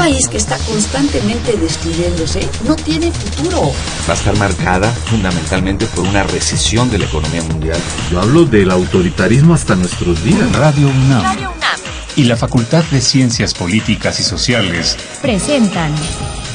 país que está constantemente destruyéndose no tiene futuro. Va a estar marcada fundamentalmente por una recesión de la economía mundial. Yo hablo del autoritarismo hasta nuestros días. Radio UNAM. Radio UNAM. Y la Facultad de Ciencias Políticas y Sociales presentan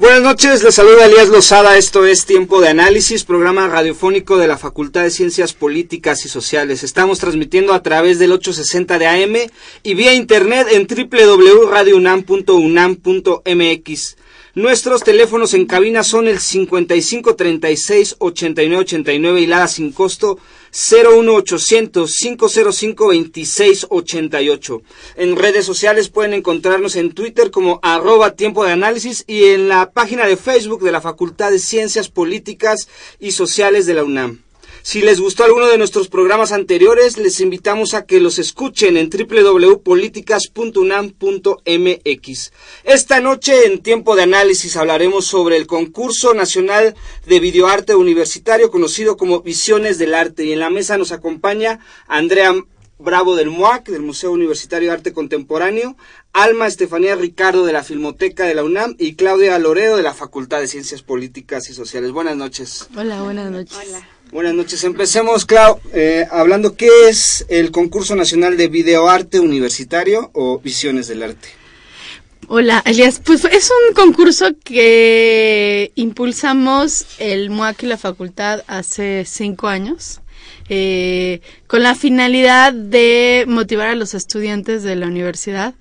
Buenas noches, les saluda Elías Lozada, esto es Tiempo de Análisis, programa radiofónico de la Facultad de Ciencias Políticas y Sociales. Estamos transmitiendo a través del 860 de AM y vía internet en www.radiounam.unam.mx. Nuestros teléfonos en cabina son el 55 36 89 89 y la sin costo 01800 505 26 88. En redes sociales pueden encontrarnos en Twitter como arroba tiempo de análisis y en la página de Facebook de la Facultad de Ciencias Políticas y Sociales de la UNAM. Si les gustó alguno de nuestros programas anteriores, les invitamos a que los escuchen en www.políticas.unam.mx. Esta noche, en tiempo de análisis, hablaremos sobre el concurso nacional de videoarte universitario conocido como Visiones del Arte. Y en la mesa nos acompaña Andrea Bravo del MUAC, del Museo Universitario de Arte Contemporáneo, Alma Estefanía Ricardo de la Filmoteca de la UNAM y Claudia Loredo de la Facultad de Ciencias Políticas y Sociales. Buenas noches. Hola, buenas noches. Hola. Buenas noches. Empecemos, Clau, eh, hablando qué es el concurso nacional de videoarte universitario o visiones del arte. Hola, Elias. Pues es un concurso que impulsamos el MUAC y la facultad hace cinco años. Eh, con la finalidad de motivar a los estudiantes de la universidad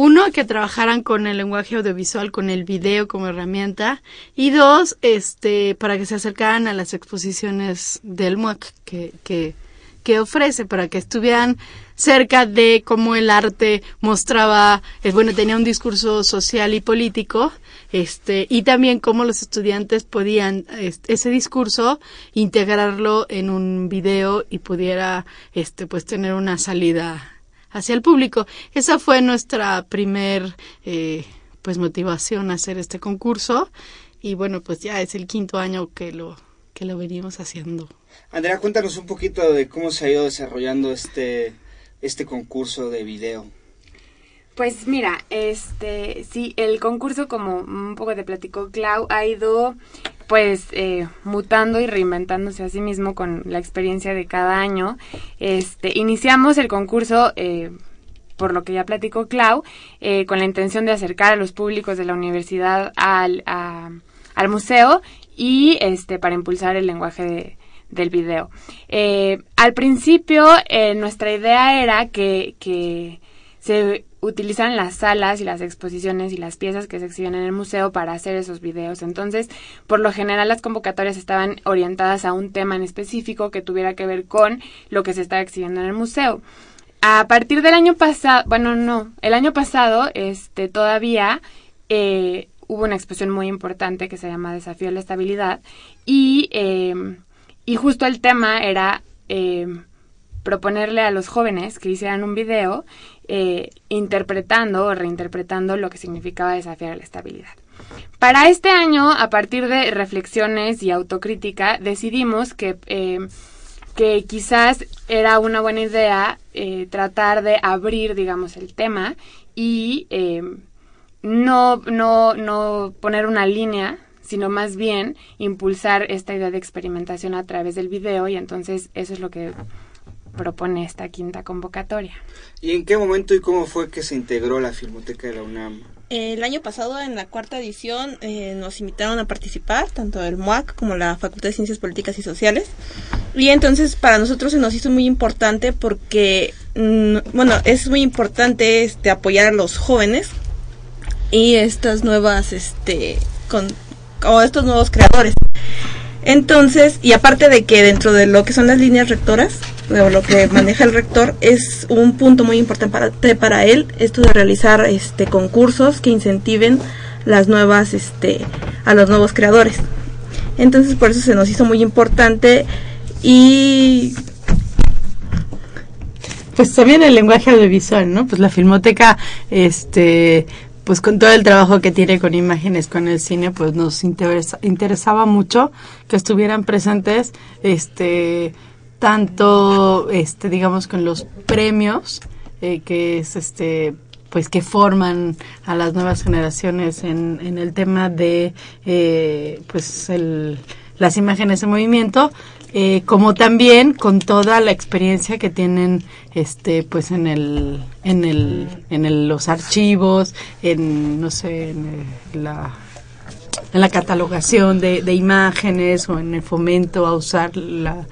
uno, que trabajaran con el lenguaje audiovisual, con el video como herramienta. Y dos, este, para que se acercaran a las exposiciones del MUAC que, que, que ofrece, para que estuvieran cerca de cómo el arte mostraba, eh, bueno, tenía un discurso social y político, este, y también cómo los estudiantes podían este, ese discurso integrarlo en un video y pudiera, este, pues tener una salida hacia el público. Esa fue nuestra primer eh, pues motivación a hacer este concurso y bueno pues ya es el quinto año que lo que lo venimos haciendo. Andrea, cuéntanos un poquito de cómo se ha ido desarrollando este este concurso de video. Pues mira, este sí, el concurso como un poco te platicó Clau ha ido pues eh, mutando y reinventándose a sí mismo con la experiencia de cada año. Este, iniciamos el concurso, eh, por lo que ya platicó Clau, eh, con la intención de acercar a los públicos de la universidad al, al museo y este, para impulsar el lenguaje del video. al principio, nuestra idea era que, que se utilizan las salas y las exposiciones y las piezas que se exhiben en el museo para hacer esos videos. Entonces, por lo general las convocatorias estaban orientadas a un tema en específico que tuviera que ver con lo que se estaba exhibiendo en el museo. A partir del año pasado, bueno, no, el año pasado, este, todavía eh, hubo una exposición muy importante que se llama Desafío a la Estabilidad y, eh, y justo el tema era eh, proponerle a los jóvenes que hicieran un video eh, interpretando o reinterpretando lo que significaba desafiar la estabilidad. Para este año, a partir de reflexiones y autocrítica, decidimos que, eh, que quizás era una buena idea eh, tratar de abrir, digamos, el tema y no, no, no poner una línea sino más bien impulsar esta idea de experimentación a través del video y entonces eso es lo que propone esta quinta convocatoria. ¿Y en qué momento y cómo fue que se integró la Filmoteca de la UNAM? El año pasado, en la cuarta edición, eh, nos invitaron a participar, tanto el MUAC como la Facultad de Ciencias Políticas y Sociales. Y entonces para nosotros se nos hizo muy importante porque, mm, bueno, es muy importante este, apoyar a los jóvenes y estas nuevas, este, con, o estos nuevos creadores. Entonces, y aparte de que dentro de lo que son las líneas rectoras, o lo que maneja el rector, es un punto muy importante para, para él, esto de realizar este concursos que incentiven las nuevas, este, a los nuevos creadores. Entonces, por eso se nos hizo muy importante y pues también el lenguaje audiovisual, ¿no? Pues la filmoteca, este, pues con todo el trabajo que tiene con imágenes, con el cine, pues nos interesa, interesaba mucho que estuvieran presentes, este, tanto, este, digamos, con los premios, eh, que es, este, pues que forman a las nuevas generaciones en, en el tema de, eh, pues, el, las imágenes en movimiento, eh, como también con toda la experiencia que tienen este pues en el en el en el, los archivos en no sé en la en la catalogación de, de, imágenes o en el fomento a usar la,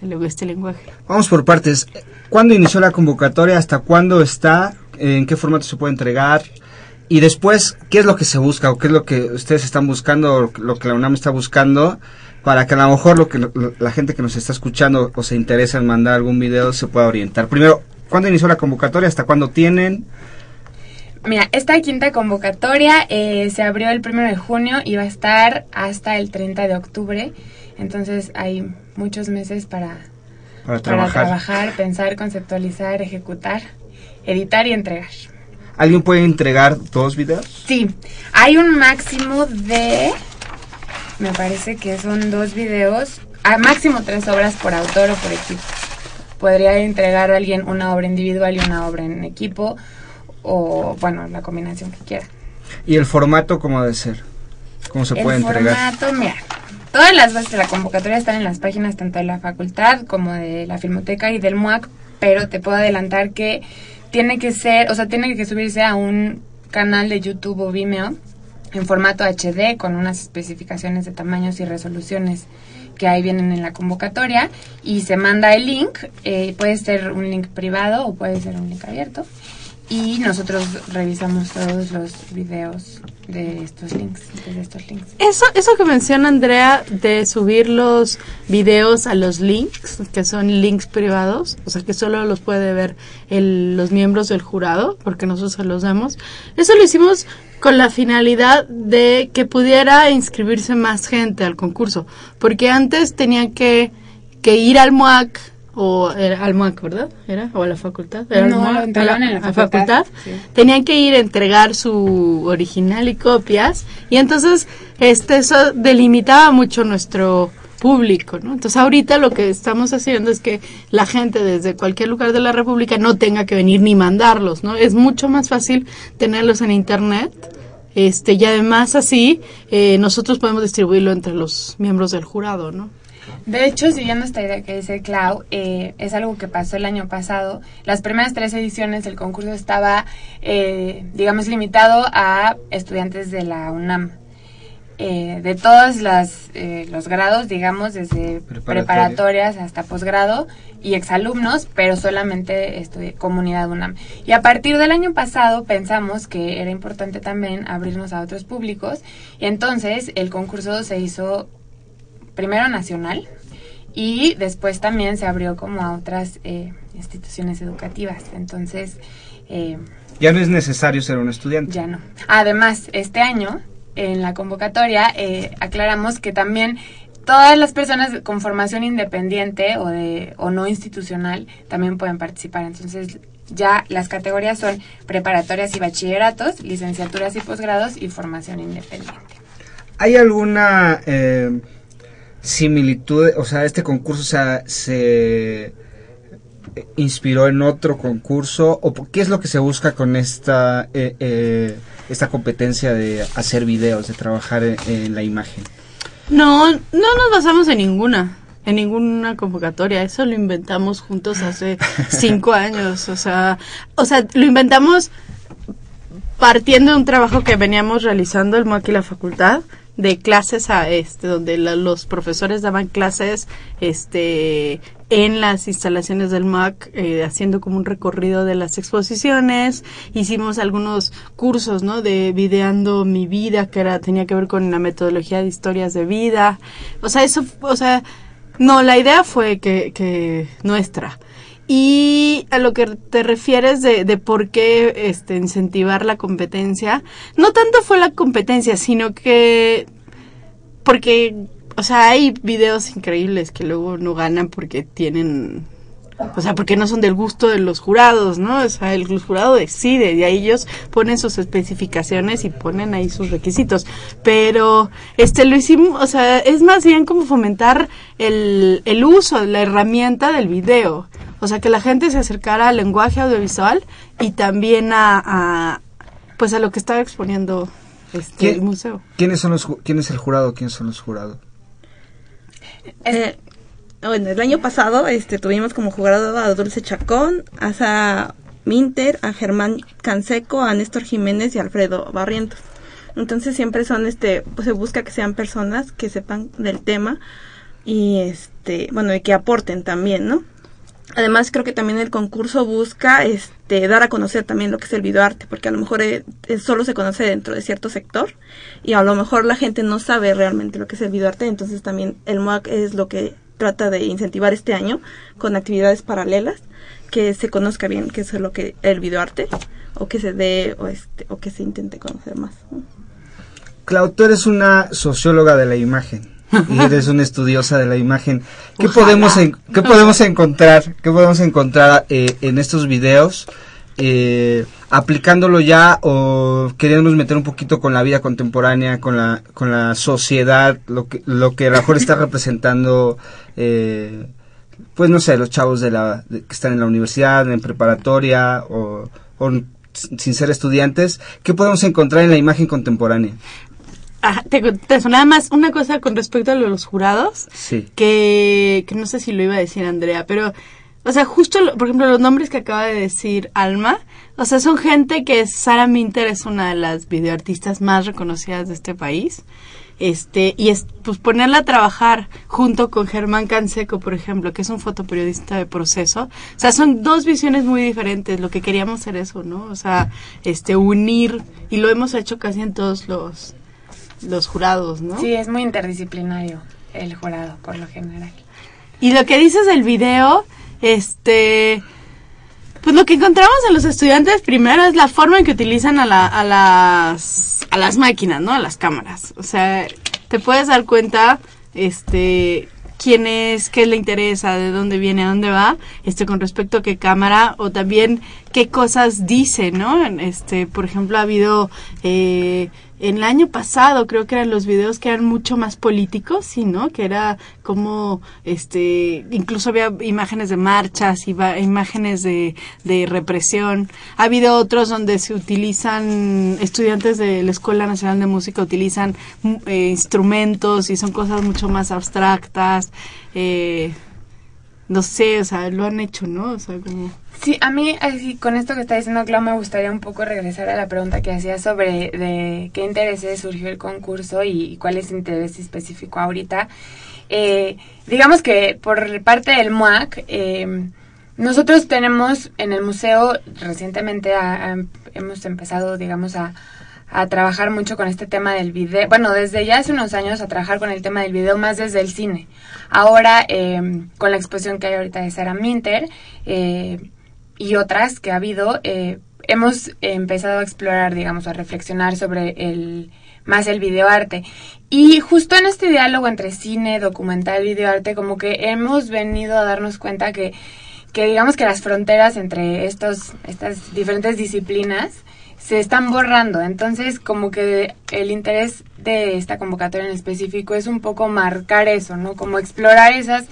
el, este lenguaje. Vamos por partes. ¿Cuándo inició la convocatoria? ¿Hasta cuándo está? ¿En qué formato se puede entregar? Y después, ¿qué es lo que se busca o qué es lo que ustedes están buscando, lo que la UNAM está buscando para que a lo mejor lo que la gente que nos está escuchando o se interesa en mandar algún video se pueda orientar. Primero, ¿cuándo inició la convocatoria? ¿Hasta cuándo tienen? Mira, esta quinta convocatoria eh, se abrió el primero de junio y va a estar hasta el 30 de octubre. Entonces hay muchos meses para, para, trabajar. para trabajar, pensar, conceptualizar, ejecutar, editar y entregar. ¿Alguien puede entregar dos videos? Sí, hay un máximo de me parece que son dos videos, a máximo tres obras por autor o por equipo. Podría entregar a alguien una obra individual y una obra en equipo, o bueno, la combinación que quiera. ¿Y el formato cómo debe ser? ¿Cómo se puede entregar? El formato, mira, todas las bases de la convocatoria están en las páginas tanto de la facultad como de la Filmoteca y del MUAC, pero te puedo adelantar que tiene que ser, o sea, tiene que subirse a un canal de YouTube o Vimeo en formato HD con unas especificaciones de tamaños y resoluciones que ahí vienen en la convocatoria y se manda el link, eh, puede ser un link privado o puede ser un link abierto y nosotros revisamos todos los videos de estos links, de estos links. Eso, eso que menciona Andrea de subir los videos a los links, que son links privados, o sea que solo los puede ver el, los miembros del jurado, porque nosotros se los damos. Eso lo hicimos con la finalidad de que pudiera inscribirse más gente al concurso, porque antes tenían que, que ir al MUAC o era al ¿verdad? ¿Era? ¿O a la facultad? ¿Era no, a la, en la facultad. Tenían que ir a entregar su original y copias y entonces este eso delimitaba mucho nuestro público, ¿no? Entonces ahorita lo que estamos haciendo es que la gente desde cualquier lugar de la República no tenga que venir ni mandarlos, ¿no? Es mucho más fácil tenerlos en internet, este y además así eh, nosotros podemos distribuirlo entre los miembros del jurado, ¿no? De hecho, siguiendo esta idea que dice Clau, eh, es algo que pasó el año pasado. Las primeras tres ediciones del concurso estaba, eh, digamos, limitado a estudiantes de la UNAM. Eh, de todos las, eh, los grados, digamos, desde preparatorias hasta posgrado y exalumnos, pero solamente comunidad UNAM. Y a partir del año pasado pensamos que era importante también abrirnos a otros públicos y entonces el concurso se hizo primero nacional y después también se abrió como a otras eh, instituciones educativas. Entonces... ya no es necesario ser un estudiante. Ya no. Además, este año en la convocatoria eh, aclaramos que también todas las personas con formación independiente o de o no institucional también pueden participar. Entonces ya las categorías son preparatorias y bachilleratos, licenciaturas y posgrados y formación independiente. ¿Hay alguna eh, similitud, o sea, este concurso se inspiró en otro concurso o qué es lo que se busca con esta eh, eh, esta competencia de hacer videos de trabajar en, la imagen no no nos basamos en ninguna en ninguna convocatoria eso lo inventamos juntos hace cinco años o sea o sea lo inventamos partiendo de un trabajo que veníamos realizando el MOAC y la facultad de clases a este donde los profesores daban clases este en las instalaciones del MAC eh, haciendo como un recorrido de las exposiciones. Hicimos algunos cursos no de videando mi vida que era tenía que ver con la metodología de historias de vida. O sea eso o sea no la idea fue que, que nuestra y a lo que te refieres de, de por qué este, incentivar la competencia, no tanto fue la competencia, sino que porque, o sea, hay videos increíbles que luego no ganan porque tienen O sea, porque no son del gusto de los jurados, ¿no? O sea, el jurado decide y ahí ellos ponen sus especificaciones y ponen ahí sus requisitos. Pero, este, lo hicimos, o sea, es más bien como fomentar el, el uso, la herramienta del video. O sea, que la gente se acercara al lenguaje audiovisual y también a, a pues a lo que estaba exponiendo este, el museo. ¿Quiénes son los, quién es el jurado? ¿Quiénes son los jurados? Eh, bueno, el año pasado este, tuvimos como jurado a Dulce Chacón, a Sa Minter, a Germán Canseco, a Néstor Jiménez y a Alfredo Barrientos. Entonces siempre son, este, pues se busca que sean personas que sepan del tema y este, bueno, y que aporten también, ¿no? Además, creo que también el concurso busca este, dar a conocer también lo que es el videoarte, porque a lo mejor eh, eh, solo se conoce dentro de cierto sector y a lo mejor la gente no sabe realmente lo que es el videoarte, entonces también el MOAC es lo que trata de incentivar este año con actividades paralelas, que se conozca bien qué es lo que el videoarte o que se dé o, este, o que se intente conocer más. Clau, tú eres una socióloga de la imagen y eres una estudiosa de la imagen. ¿Qué podemos qué podemos encontrar? ¿Qué podemos encontrar eh, en estos videos? Eh, aplicándolo ya o queriéndonos meter un poquito con la vida contemporánea, con la con la sociedad, lo que lo que a lo mejor está representando eh, pues no sé, los chavos de la que están en la universidad, en preparatoria o, o sin ser estudiantes, ¿qué podemos encontrar en la imagen contemporánea? Te, te nada más una cosa con respecto a los jurados. Sí. Que, que no sé si lo iba a decir Andrea, pero, o sea, justo, por ejemplo, los nombres que acaba de decir Alma, o sea, son gente que Sara Minter es una de las videoartistas más reconocidas de este país. Este, y es, pues ponerla a trabajar junto con Germán Canseco, por ejemplo, que es un fotoperiodista de proceso. O sea, son dos visiones muy diferentes. Lo que queríamos hacer eso, ¿no? O sea, este, unir, y lo hemos hecho casi en todos los, los jurados, ¿no? Sí, es muy interdisciplinario el jurado, por lo general. Y lo que dices del video, este... Pues lo que encontramos en los estudiantes primero es la forma en que utilizan a, la, a, las, a las máquinas, ¿no? A las cámaras. O sea, te puedes dar cuenta, este, quién es, qué le interesa, de dónde viene, a dónde va, este, con respecto a qué cámara o también qué cosas dice, ¿no? Este, por ejemplo, ha habido eh, en el año pasado creo que eran los videos que eran mucho más políticos, sí, ¿no? Que era como, este, incluso había imágenes de marchas, y imágenes de, de represión. Ha habido otros donde se utilizan, estudiantes de la Escuela Nacional de Música utilizan mm, eh, instrumentos y son cosas mucho más abstractas. Eh, no sé, o sea, lo han hecho, ¿no? O sea, como... Sí, a mí, con esto que está diciendo Clau, me gustaría un poco regresar a la pregunta que hacía sobre de qué intereses surgió el concurso y, cuál es el interés específico ahorita. Eh, digamos que por parte del MUAC, eh, nosotros tenemos en el museo, recientemente hemos empezado, digamos, a, a trabajar mucho con este tema del video, bueno, desde ya hace unos años a trabajar con el tema del video más desde el cine. Ahora, eh, con la exposición que hay ahorita de Sarah Minter eh, y otras que ha habido, eh, hemos empezado a explorar, digamos, a reflexionar sobre el más el videoarte. Y justo en este diálogo entre cine, documental, videoarte, como que hemos venido a darnos cuenta que, que digamos que las fronteras entre estos, estas diferentes disciplinas se están borrando. Entonces, como que el interés de esta convocatoria en específico es un poco marcar eso, ¿no? Como explorar esas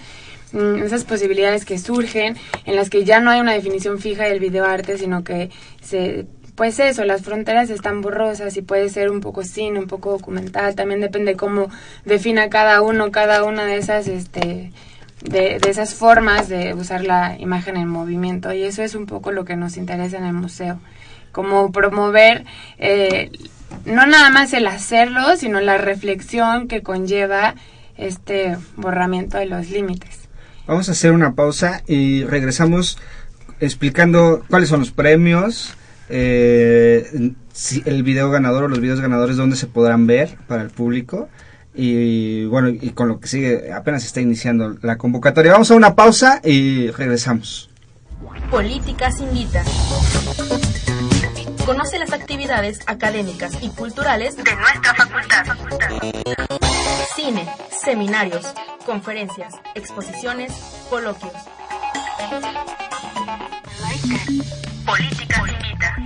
mm, esas posibilidades que surgen en las que ya no hay una definición fija del videoarte, sino que se pues eso, las fronteras están borrosas y puede ser un poco cine, un poco documental, también depende cómo defina cada uno, cada una de esas este de, de esas formas de usar la imagen en movimiento y eso es un poco lo que nos interesa en el museo como promover eh, no nada más el hacerlo, sino la reflexión que conlleva este borramiento de los límites. Vamos a hacer una pausa y regresamos explicando cuáles son los premios, eh, si el video ganador o los videos ganadores, dónde se podrán ver para el público. Y bueno, y con lo que sigue, apenas está iniciando la convocatoria. Vamos a una pausa y regresamos. Políticas invita. Conoce las actividades académicas y culturales de nuestra facultad. Cine, seminarios, conferencias, exposiciones, coloquios. Política invita.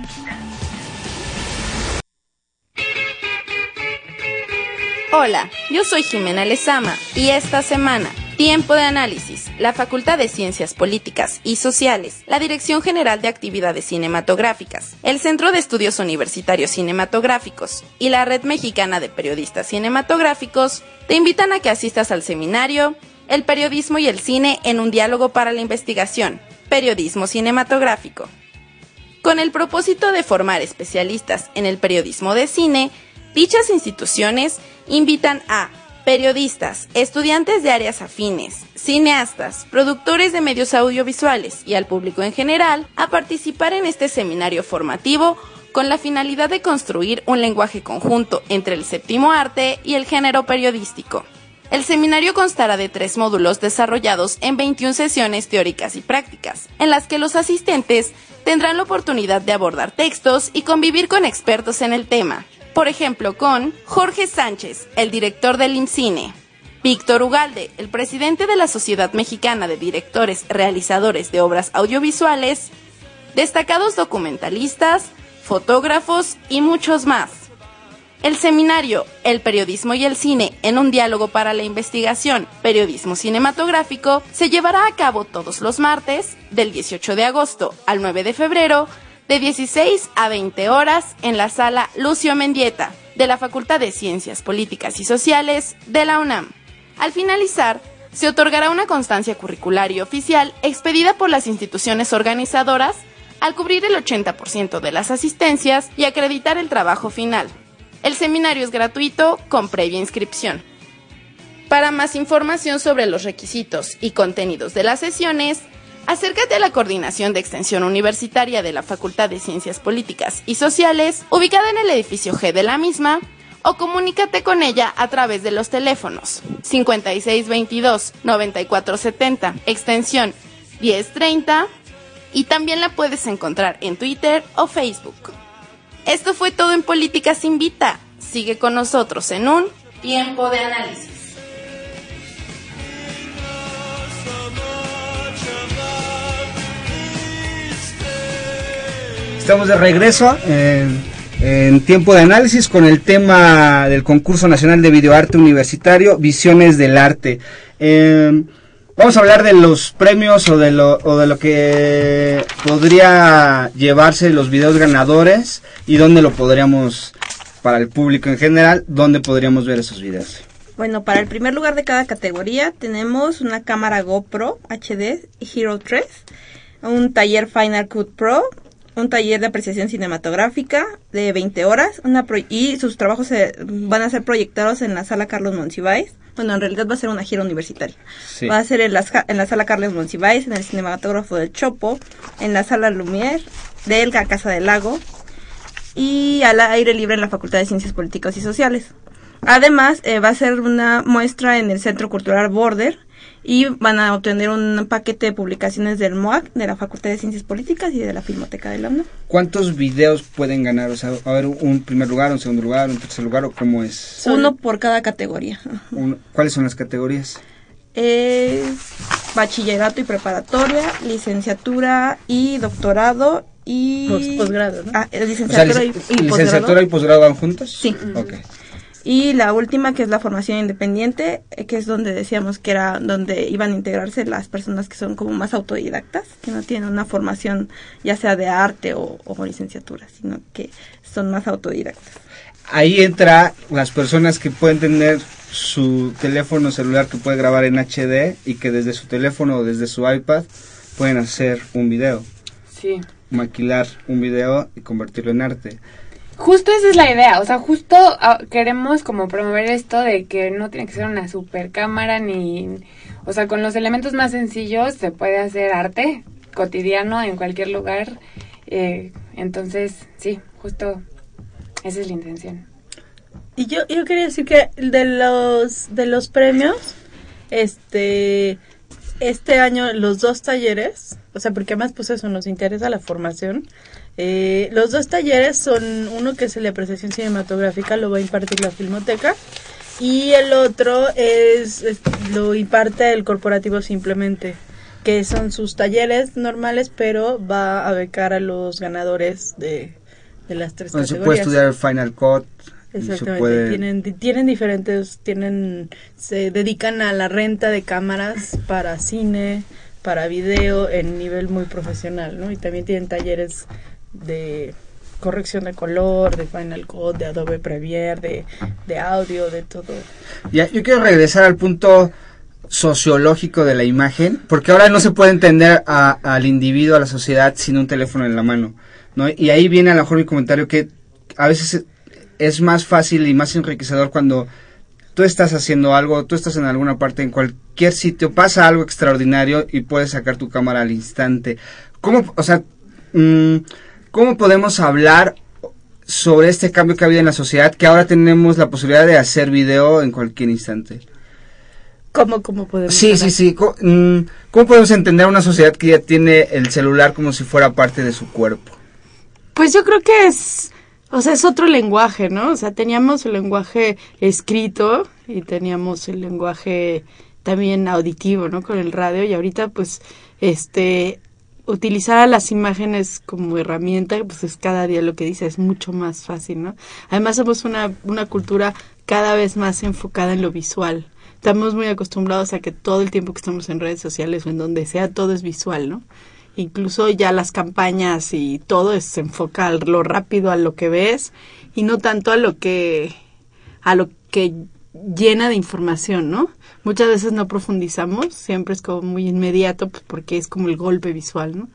Hola, yo soy Jimena Lezama y esta semana Tiempo de análisis. La Facultad de Ciencias Políticas y Sociales, la Dirección General de Actividades Cinematográficas, el Centro de Estudios Universitarios Cinematográficos y la Red Mexicana de Periodistas Cinematográficos te invitan a que asistas al seminario El periodismo y el cine en un diálogo para la investigación, Periodismo Cinematográfico. Con el propósito de formar especialistas en el periodismo de cine, dichas instituciones invitan a periodistas, estudiantes de áreas afines, cineastas, productores de medios audiovisuales y al público en general a participar en este seminario formativo con la finalidad de construir un lenguaje conjunto entre el séptimo arte y el género periodístico. El seminario constará de tres módulos desarrollados en 21 sesiones teóricas y prácticas, en las que los asistentes tendrán la oportunidad de abordar textos y convivir con expertos en el tema, por ejemplo, con Jorge Sánchez, el director del INCINE, Víctor Ugalde, el presidente de la Sociedad Mexicana de Directores Realizadores de Obras Audiovisuales, destacados documentalistas, fotógrafos y muchos más. El seminario El periodismo y el cine en un diálogo para la investigación, periodismo cinematográfico, se llevará a cabo todos los martes, del 18 de agosto al 9 de febrero, de 16 a 20 horas en la sala Lucio Mendieta de la Facultad de Ciencias Políticas y Sociales de la UNAM. Al finalizar, se otorgará una constancia curricular y oficial expedida por las instituciones organizadoras al cubrir el 80% de las asistencias y acreditar el trabajo final. El seminario es gratuito con previa inscripción. Para más información sobre los requisitos y contenidos de las sesiones, Acércate a la Coordinación de Extensión Universitaria de la Facultad de Ciencias Políticas y Sociales, ubicada en el edificio G de la misma, o comunícate con ella a través de los teléfonos 5622-9470, extensión 1030, y también la puedes encontrar en Twitter o Facebook. Esto fue todo en Políticas Invita. Sigue con nosotros en un tiempo de análisis. Estamos de regreso en, en, tiempo de análisis con el tema del concurso nacional de videoarte universitario, Visiones del Arte. Eh, vamos a hablar de los premios o de lo, o de lo que podría llevarse los videos ganadores y dónde lo podríamos, para el público en general, dónde podríamos ver esos videos. Bueno, para el primer lugar de cada categoría tenemos una cámara GoPro HD Hero 3, un taller Final Cut Pro, un taller de apreciación cinematográfica de 20 horas una y sus trabajos se, van a ser proyectados en la sala Carlos Monsiváis. Bueno, en realidad va a ser una gira universitaria. Sí. Va a ser en la, en la sala Carlos Monsiváis, en el cinematógrafo del Chopo, en la sala Lumière, de la Casa del Lago y al aire libre en la Facultad de Ciencias Políticas y Sociales. Además, eh, va a ser una muestra en el Centro Cultural Border y van a obtener un paquete de publicaciones del MOAC, de la Facultad de Ciencias Políticas y de la Filmoteca de la UNAM. ¿Cuántos videos pueden ganar? O sea, ¿va a haber un primer lugar, un segundo lugar, un tercer lugar o cómo es? Uno por cada categoría. Uno, ¿Cuáles son las categorías? Es bachillerato y preparatoria, licenciatura y doctorado y posgrado, ¿no? Ah, licenciatura, o sea, y, y, ¿Licenciatura y posgrado van juntos? Sí. Okay. Y la última, que es la formación independiente, que es donde decíamos que era donde iban a integrarse las personas que son como más autodidactas, que no tienen una formación ya sea de arte o, o licenciatura, sino que son más autodidactas. Ahí entra las personas que pueden tener su teléfono celular que puede grabar en HD y que desde su teléfono o desde su iPad pueden hacer un video. Sí. Maquilar un video y convertirlo en arte. Justo esa es la idea, o sea, justo uh, queremos como promover esto de que no tiene que ser una super cámara ni, o sea, con los elementos más sencillos se puede hacer arte cotidiano en cualquier lugar, eh, entonces sí, justo esa es la intención. Y yo, yo quería decir que de los, de los premios, este, este año los dos talleres, o sea, porque además pues eso nos interesa la formación, eh, los dos talleres son uno que es el de apreciación cinematográfica, lo va a impartir la Filmoteca, y el otro es, es lo imparte el corporativo simplemente. que son sus talleres normales, pero va a becar a los ganadores de, de las tres se categorías. puede estudiar Final Cut. se Exactamente, puede- tienen, tienen diferentes, tienen, se dedican a la renta de cámaras para cine, para video en nivel muy profesional, ¿no? Y también tienen talleres de corrección de color, de Final Cut, de Adobe Premiere, de, de audio, de todo. Ya, yo quiero regresar al punto sociológico de la imagen, porque ahora no se puede entender a- al individuo, a la sociedad, sin un teléfono en la mano, ¿no? Y ahí viene a lo mejor mi comentario que a veces es- más fácil y más enriquecedor cuando tú estás haciendo algo, tú estás en alguna parte, en cualquier sitio, pasa algo extraordinario y puedes sacar tu cámara al instante. ¿Cómo, o sea, mm, cómo podemos hablar sobre este cambio que ha habido en la sociedad, que ahora tenemos la posibilidad de hacer video en cualquier instante? ¿Cómo, cómo podemos Sí, hablar? sí, sí. Co- mm, ¿Cómo podemos entender una sociedad que ya tiene el celular como si fuera parte de su cuerpo? Pues yo creo que es, o sea, es otro lenguaje, ¿no? O sea, teníamos el lenguaje escrito y teníamos el lenguaje también auditivo, ¿no? Con el radio y ahorita pues, este, utilizar a las imágenes como herramienta, pues es cada día lo que dice, es mucho más fácil, ¿no? Además somos una, una cultura cada vez más enfocada en lo visual. Estamos muy acostumbrados a que todo el tiempo que estamos en redes sociales o en donde sea, todo es visual, ¿no? incluso ya las campañas y todo es, se enfoca a lo rápido a lo que ves y no tanto a lo que a lo que llena de información, ¿no? Muchas veces no profundizamos, siempre es como muy inmediato pues porque es como el golpe visual, ¿no?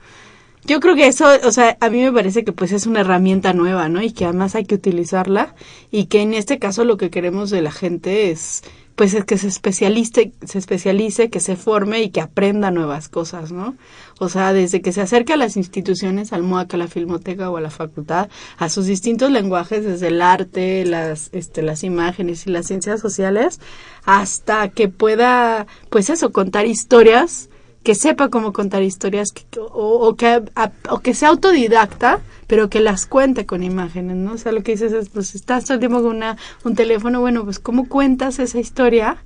Yo creo que eso, o sea, a mí me parece que pues es una herramienta nueva, ¿no? Y que además hay que utilizarla y que en este caso lo que queremos de la gente es pues es que se especialice, se especialice, que se forme y que aprenda nuevas cosas, ¿no? O sea, desde que se acerque a las instituciones, al MUAC, a la Filmoteca o a la facultad, a sus distintos lenguajes, desde el arte, las, este, las imágenes y las ciencias sociales, hasta que pueda, pues eso, contar historias, que sepa cómo contar historias, que, o, o que, a- o que sea autodidacta, pero que las cuente con imágenes, ¿no? O sea, lo que dices es, pues estás todo el tiempo con una, un teléfono, bueno, pues cómo cuentas esa historia,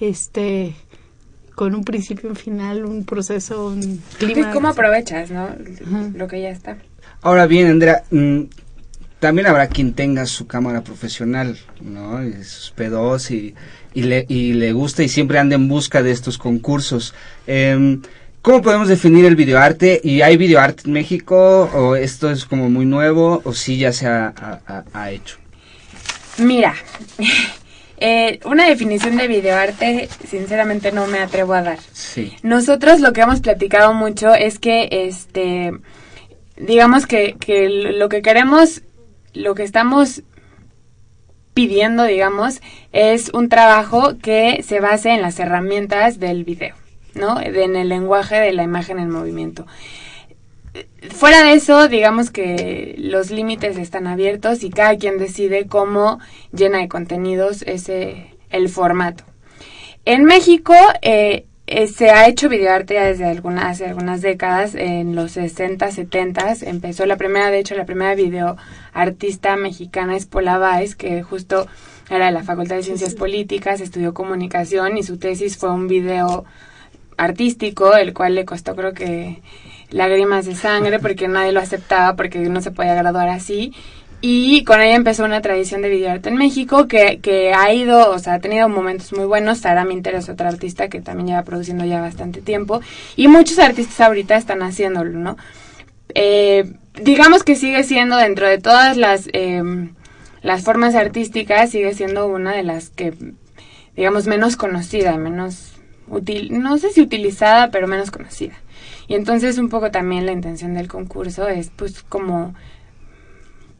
este, con un principio, un final, un proceso, un ¿Y clima. cómo aprovechas, no? Lo que ya está. Ahora bien, Andrea, mm, también habrá quien tenga su cámara profesional, ¿no? Y sus P2 y, y, le, y le gusta y siempre anda en busca de estos concursos. Em, ¿Cómo podemos definir el videoarte? ¿Y hay videoarte en México? ¿O esto es como muy nuevo? ¿O sí ya se ha, ha- ha- ha hecho? Mira, eh, una definición de videoarte, sinceramente no me atrevo a dar. Sí. Nosotros lo que hemos platicado mucho es que, este, digamos que, que lo que queremos, lo que estamos pidiendo, digamos, es un trabajo que se base en las herramientas del video, ¿no? En el lenguaje de la imagen en movimiento. Fuera de eso, digamos que los límites están abiertos y cada quien decide cómo llena de contenidos ese el formato. En México eh, eh, se ha hecho videoarte ya desde alguna, hace algunas décadas, en los 60, 70 empezó la primera, de hecho la primera videoartista mexicana es Paula Baez, que justo era de la Facultad de Ciencias Políticas, estudió comunicación y su tesis fue un video artístico, el cual le costó creo que lágrimas de sangre porque nadie lo aceptaba porque no se podía graduar así. Y con ella empezó una tradición de videoarte en México que, que ha ido, o sea, ha tenido momentos muy buenos. Sara Minter es otra artista que también lleva produciendo ya bastante tiempo. Y muchos artistas ahorita están haciéndolo, ¿no? Eh, digamos que sigue siendo dentro de todas las, em, las formas artísticas, sigue siendo una de las que, digamos, menos conocida, menos útil, no sé si utilizada, pero menos conocida. Y entonces un poco también la intención del concurso es pues como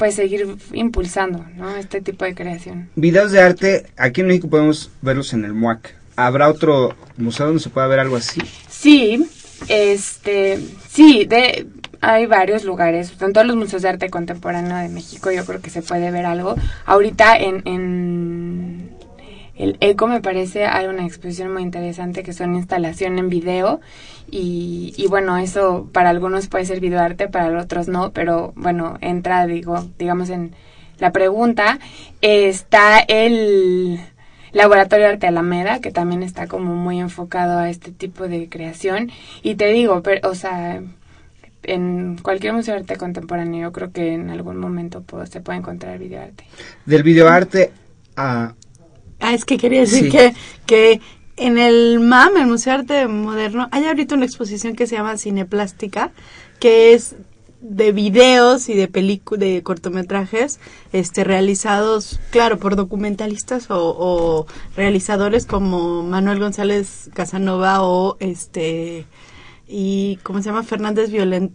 pues seguir impulsando, ¿no? Este tipo de creación. Videos de arte, aquí en México podemos verlos en el MUAC. ¿Habrá otro museo donde se pueda ver algo así? Sí, este, sí, de hay varios lugares, en todos los museos de arte contemporáneo de México yo creo que se puede ver algo. Ahorita en, en el ECO me parece hay una exposición muy interesante que son instalación en video y, y bueno, eso para algunos puede ser videoarte, para otros no, pero bueno, entra, digo, digamos en la pregunta, está el Laboratorio Arte Alameda, que también está como muy enfocado a este tipo de creación. Y te digo, pero, o sea, en cualquier museo de arte contemporáneo, yo creo que en algún momento se puede encontrar videoarte. Del videoarte a... Ah, es que quería decir que, que en el MAM, el Museo de Arte Moderno, hay ahorita una exposición que se llama Cineplástica, que es de videos y de películas, de cortometrajes, este, realizados, claro, por documentalistas o, realizadores como Manuel González Casanova o este, y ¿cómo se llama? Fernández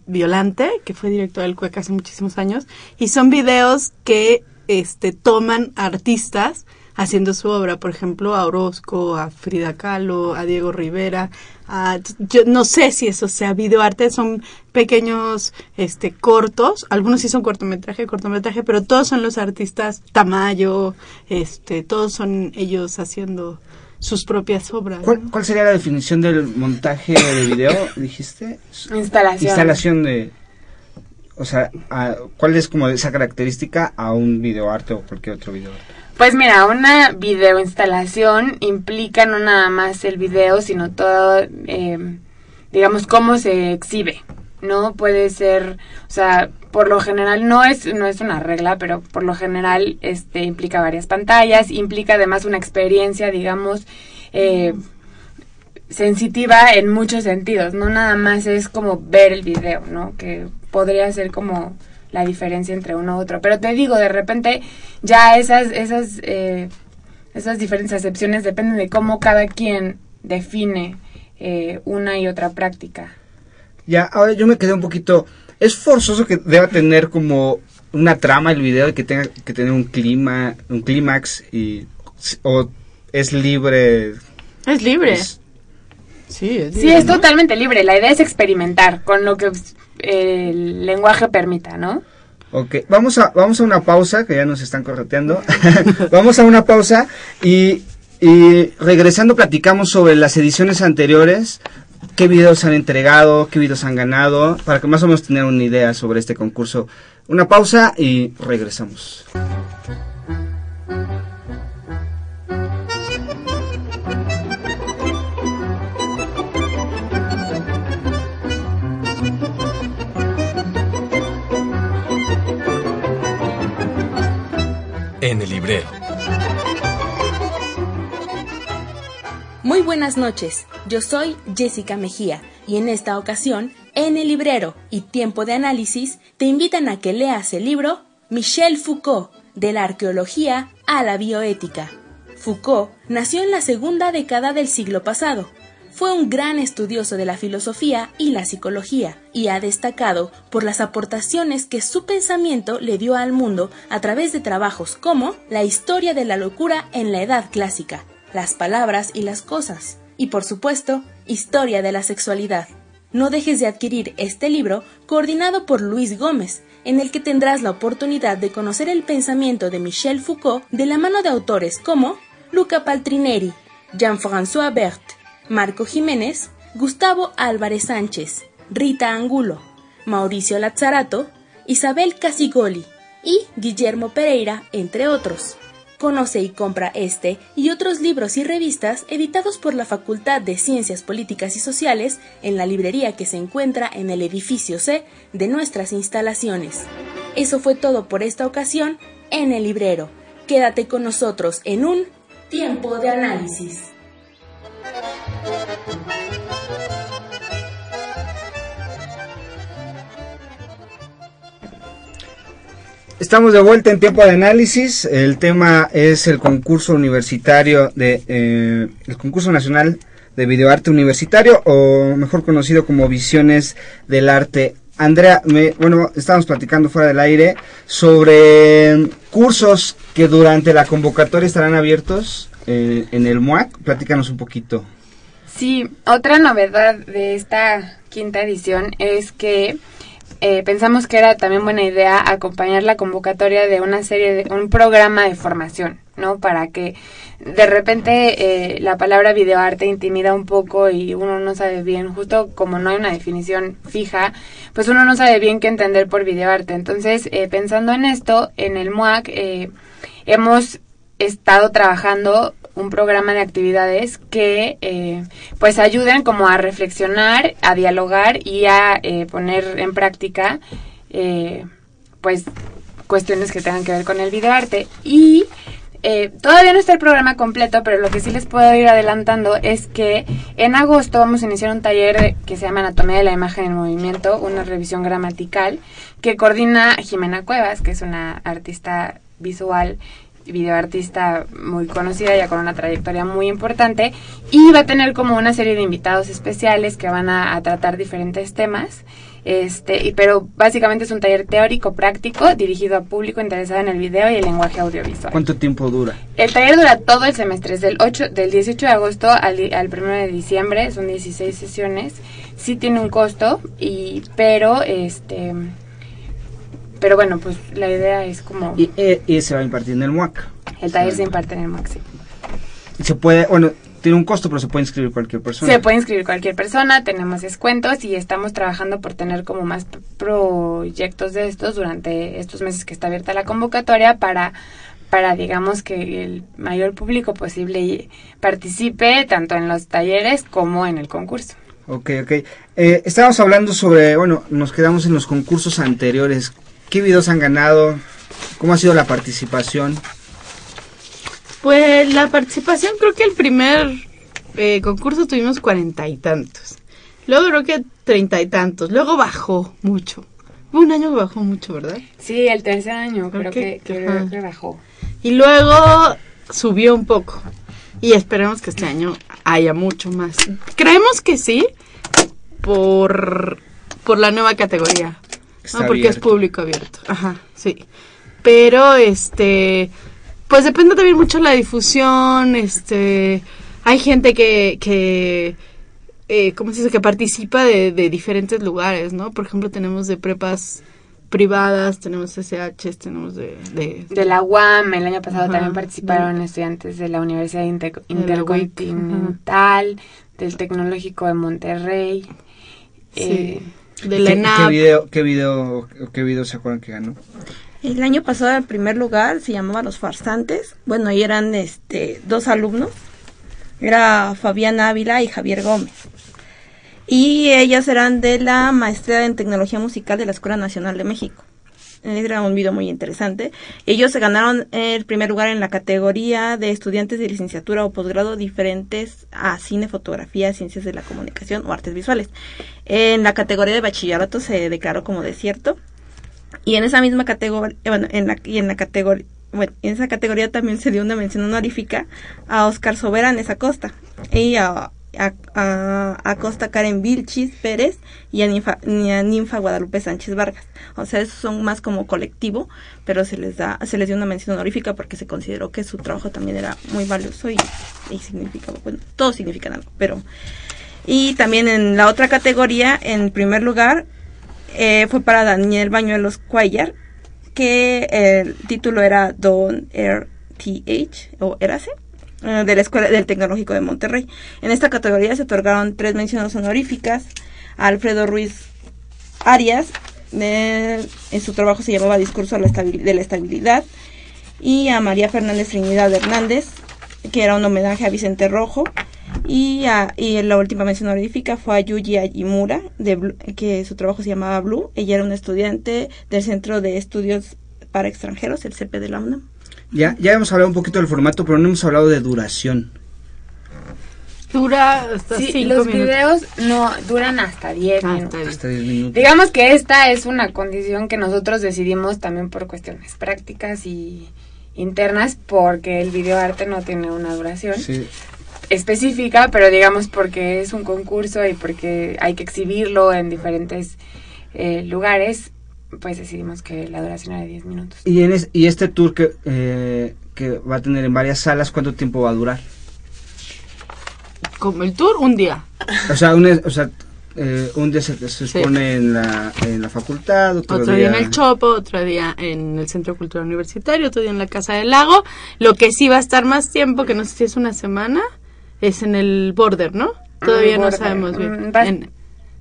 Violante, que fue director del CUEC hace muchísimos años, y son videos que, este, toman artistas, haciendo su obra, por ejemplo, a Orozco, a Frida Kahlo, a Diego Rivera, a, yo no sé si eso sea videoarte, son pequeños este cortos, algunos sí son cortometraje, cortometraje, pero todos son los artistas Tamayo, este, todos son ellos haciendo sus propias obras. ¿Cuál, sería la definición del montaje de video, dijiste? Instalación. Instalación de o sea, ¿cuál es como esa característica a un videoarte o cualquier otro videoarte? Pues mira, una videoinstalación implica no nada más el video, sino todo, eh, digamos, cómo se exhibe, ¿no? Puede ser, o sea, por lo general no es, no es una regla, pero por lo general este, implica varias pantallas, implica además una experiencia, digamos, eh, sensitiva en muchos sentidos, no nada más es como ver el video, ¿no? Que podría ser como la diferencia entre uno u otro. Pero te digo, de repente ya esas, esas, eh, esas diferentes acepciones dependen de cómo cada quien define eh, una y otra práctica. Ya, ahora yo me quedé un poquito... Es forzoso que deba tener como una trama el video y que tenga que tener un clima, un clímax y o es libre. Es libre. Sí, es sí, es totalmente libre. La idea es experimentar con lo que el lenguaje permita, ¿no? Ok, vamos a, vamos a una pausa, que ya nos están correteando. vamos a una pausa y, y regresando platicamos sobre las ediciones anteriores, qué videos han entregado, qué videos han ganado, para que más o menos tener una idea sobre este concurso. Una pausa y regresamos. En el librero. Muy buenas noches, yo soy Jessica Mejía y en esta ocasión, en el librero y tiempo de análisis, te invitan a que leas el libro Michel Foucault, de la arqueología a la bioética. Foucault nació en la segunda década del siglo pasado fue un gran estudioso de la filosofía y la psicología, y ha destacado por las aportaciones que su pensamiento le dio al mundo a través de trabajos como La historia de la locura en la Edad Clásica, Las palabras y las cosas, y por supuesto, Historia de la sexualidad. No dejes de adquirir este libro coordinado por Luis Gómez, en el que tendrás la oportunidad de conocer el pensamiento de Michel Foucault de la mano de autores como Luca Paltrineri, Jean-François Berthe, Marco Jiménez, Gustavo Álvarez Sánchez, Rita Angulo, Mauricio Lazzarato, Isabel Casigoli y Guillermo Pereira, entre otros. Conoce y compra este y otros libros y revistas editados por la Facultad de Ciencias Políticas y Sociales en la librería que se encuentra en el edificio C de nuestras instalaciones. Eso fue todo por esta ocasión en el librero. Quédate con nosotros en un tiempo de análisis. Estamos de vuelta en tiempo de análisis. El tema es el concurso universitario de eh, el concurso nacional de videoarte universitario o mejor conocido como Visiones del Arte. Andrea, me, bueno, estamos platicando fuera del aire sobre cursos que durante la convocatoria estarán abiertos eh, en el MUAC. Platícanos un poquito. Sí, otra novedad de esta quinta edición es que eh, pensamos que era también buena idea acompañar la convocatoria de una serie de un programa de formación, ¿no? Para que de repente eh, la palabra videoarte intimida un poco y uno no sabe bien, justo como no hay una definición fija, pues uno no sabe bien qué entender por videoarte. Entonces, eh, pensando en esto, en el MUAC hemos estado trabajando un programa de actividades que eh, pues ayuden como a reflexionar, a dialogar y a eh, poner en práctica eh, pues cuestiones que tengan que ver con el videoarte. Y eh, todavía no está el programa completo, pero lo que sí les puedo ir adelantando es que en agosto vamos a iniciar un taller que se llama Anatomía de la Imagen en Movimiento, una revisión gramatical que coordina Jimena Cuevas, que es una artista visual videoartista muy conocida, ya con una trayectoria muy importante, y va a tener como una serie de invitados especiales que van a, a tratar diferentes temas. Este, y, pero básicamente es un taller teórico práctico dirigido a público interesado en el video y el lenguaje audiovisual. ¿Cuánto tiempo dura? El taller dura todo el semestre, es del 8, del 18 de agosto al, al 1 de diciembre, son 16 sesiones. Sí tiene un costo, y pero este pero bueno, pues la idea es como Y, eh, y se va a impartir en el MUAC. el taller se imparte en el MUAC, sí. Se puede, bueno, tiene un costo, pero se puede inscribir cualquier persona. Se puede inscribir cualquier persona, tenemos descuentos y estamos trabajando por tener como más proyectos de estos durante estos meses que está abierta la convocatoria para para digamos que el mayor público posible participe tanto en los talleres como en el concurso. Ok, ok. Eh, estábamos hablando sobre, bueno, nos quedamos en los concursos anteriores. ¿Qué videos han ganado? ¿Cómo ha sido la participación? Pues la participación, creo que el primer eh, concurso tuvimos cuarenta y tantos. Luego creo que treinta y tantos. Luego bajó mucho. Hubo un año que bajó mucho, ¿verdad? Sí, el tercer año creo que bajó. Y luego subió un poco. Y esperemos que este año haya mucho más. Creemos que sí, por, por la nueva categoría. Está ¿no? Porque es público abierto. Ajá, sí. Pero, este, pues depende también mucho de la difusión. Este, hay gente que, que eh, ¿cómo se dice? Que participa de, de diferentes lugares, ¿no? Por ejemplo, tenemos de prepas privadas, tenemos SHs, tenemos de... de De la UAM, el año pasado Ajá, también participaron estudiantes de la Universidad Inter- De la UIC, Intercontinental, del Tecnológico de Monterrey. eh, de la ¿Qué, ENAP. qué video, qué video, qué video se acuerdan que ganó? El año pasado, en primer lugar, se llamaba Los Farsantes. Bueno, y eran este, dos alumnos. Era Fabián Ávila y Javier Gómez. Y ellos eran de la maestría en tecnología musical de la Escuela Nacional de México. Era un video muy interesante. Ellos se ganaron el primer lugar en la categoría de estudiantes de licenciatura o posgrado diferentes a cine, fotografía, ciencias de la comunicación o artes visuales. En la categoría de bachillerato se declaró como desierto. Y en esa misma categoría, bueno, en la, y en la categoría, bueno, en esa categoría también se dio una mención honorífica a Oscar Soberanes Acosta y a, a, a, Acosta Karen Vilchis Pérez y a, Ninfa, Guadalupe Sánchez Vargas. O sea, esos son más como colectivo, pero se les da, se les dio una mención honorífica porque se consideró que su trabajo también era muy valioso y, significaba, bueno, todo significa algo, pero y también en la otra categoría, en primer lugar, eh, fue para Daniel Bañuelos Cuellar, que el título era Don Air TH, o Érase, de la Escuela del Tecnológico de Monterrey. En esta categoría se otorgaron tres menciones honoríficas a Alfredo Ruiz Arias, de- en su trabajo se llamaba Discurso de la Estabilidad, y a María Fernández Trinidad Hernández, que era un homenaje a Vicente Rojo, y, a- y la última mención honorífica fue a Yuji Ayimura, de que su trabajo se llamaba Blue. Ella era una estudiante del Centro de Estudios para Extranjeros, el CP de la UNAM. Ya, ya hemos hablado un poquito del formato, pero no hemos hablado de duración. Dura hasta sí, cinco los minutos. videos no duran hasta 10 Ah, minutos. Hasta 10 minutos. Digamos que esta es una condición que nosotros decidimos también por cuestiones prácticas y internas, porque el videoarte no tiene una duración Sí. específica, pero digamos porque es un concurso y porque hay que exhibirlo en diferentes eh, lugares, pues decidimos que la duración era de 10 minutos. Y, en es- y este tour que, eh, que va a tener en varias salas, ¿cuánto tiempo va a durar? Como el tour, un día. O sea, un, o sea eh, un día se, se Sí. expone en, la, en la facultad, otro, Otro día en el Chopo, otro día en el Centro Cultural Universitario, otro día en la Casa del Lago. Lo que sí va a estar más tiempo, que no sé si es una semana, es en el Border, ¿no? Todavía Ah, no Border. sabemos bien. Mm, va- En-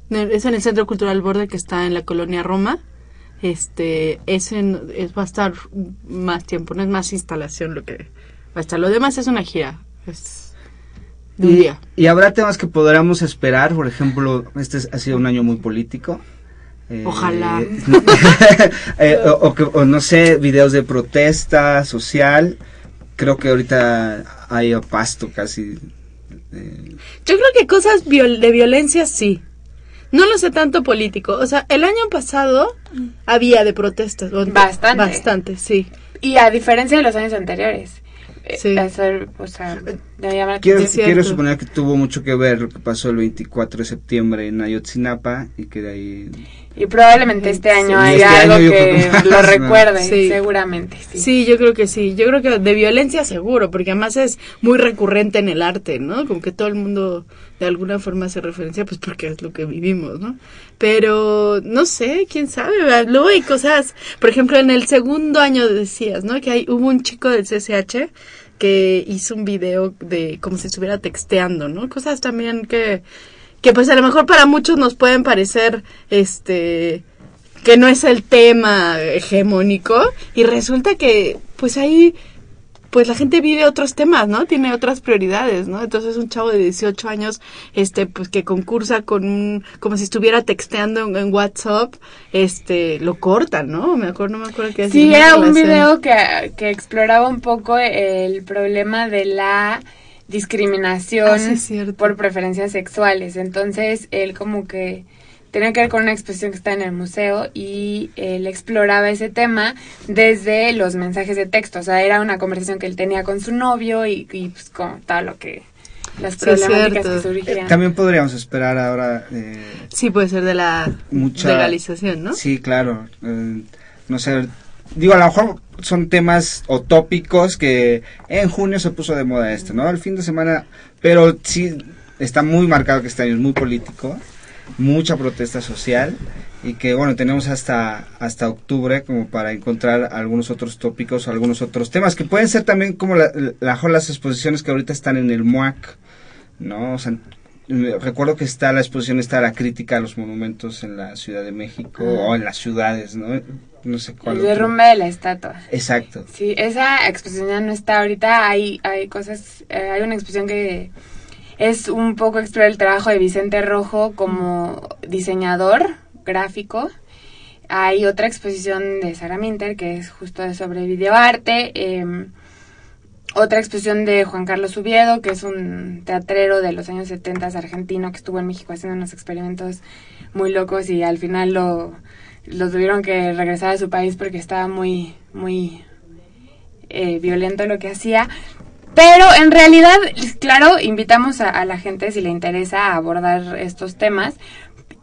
es en el Centro Cultural Border que está en la colonia Roma. Este, ese es, va a estar más tiempo, no es más instalación lo que va a estar. Lo demás es una gira Es de un y, día. y habrá temas que podríamos esperar, por ejemplo, este es- ha sido un año muy político. Eh, Ojalá. eh, o, o que- o no sé, videos de protesta social. Creo que ahorita hay a pasto casi. eh, Yo creo que cosas viol- de violencia sí. No lo sé tanto político. O sea, el año pasado había de protestas. Bastante. Bastante, sí. Y a diferencia de los años anteriores. eh, Sí. hacer, o sea, Quiero, quiero suponer que tuvo mucho que ver lo que pasó el 24 de septiembre en Ayotzinapa y que de ahí... Y probablemente este año Sí, hay este algo año que lo recuerde, Sí. seguramente. Sí. Sí, yo creo que sí. Yo creo que de violencia seguro, porque además es muy recurrente en el arte, ¿no? Como que todo el mundo de alguna forma hace referencia, pues porque es lo que vivimos, ¿no? Pero no sé, quién sabe. ¿verdad? Luego hay cosas, por ejemplo, en el segundo año decías, ¿no? Que hay, hubo un chico del CCH que hizo un video de como si estuviera texteando, ¿no? Cosas también que que pues a lo mejor para muchos nos pueden parecer este que no es el tema hegemónico y resulta que pues ahí pues la gente vive otros temas, ¿no? Tiene otras prioridades, ¿no? Entonces un chavo de 18 años este pues que concursa con un como si estuviera texteando en, en WhatsApp, este lo cortan, ¿no? Me acuerdo, no me acuerdo qué Sí, era un video que, que exploraba un poco el problema de la discriminación Ah, sí, por preferencias sexuales. Entonces, él como que tenía que ver con una exposición que está en el museo y él exploraba ese tema desde los mensajes de texto. O sea, era una conversación que él tenía con su novio y, y pues con todo lo que... Las Sí, problemáticas que surgían. También podríamos esperar ahora eh, Sí, puede ser de la mucha legalización, ¿no? Sí, claro. eh, no sé, digo, a lo mejor son temas o tópicos que en junio se puso de moda esto, ¿no? El fin de semana, pero sí está muy marcado que este año es muy político, mucha protesta social y que bueno, tenemos hasta hasta octubre como para encontrar algunos otros tópicos, algunos otros temas que pueden ser también como la, la- las exposiciones que ahorita están en el MUAC, ¿no? O sea, recuerdo que está la exposición, está la crítica a los monumentos en la Ciudad de México o en las ciudades, ¿no? No sé cuál. El otro. derrumbe de la estatua. Exacto. Sí, esa exposición ya no está ahorita. Hay, hay cosas, eh, hay una exposición que es un poco explorar el trabajo de Vicente Rojo como diseñador gráfico. Hay otra exposición de Sara Minter que es justo de sobre videoarte. eh, otra exposición de Juan Carlos Ubiedo, que es un teatrero de los años 70 argentino que estuvo en México haciendo unos experimentos muy locos y al final lo, lo tuvieron que regresar a su país porque estaba muy, muy eh, violento lo que hacía. Pero en realidad, claro, invitamos a, a la gente si le interesa abordar estos temas.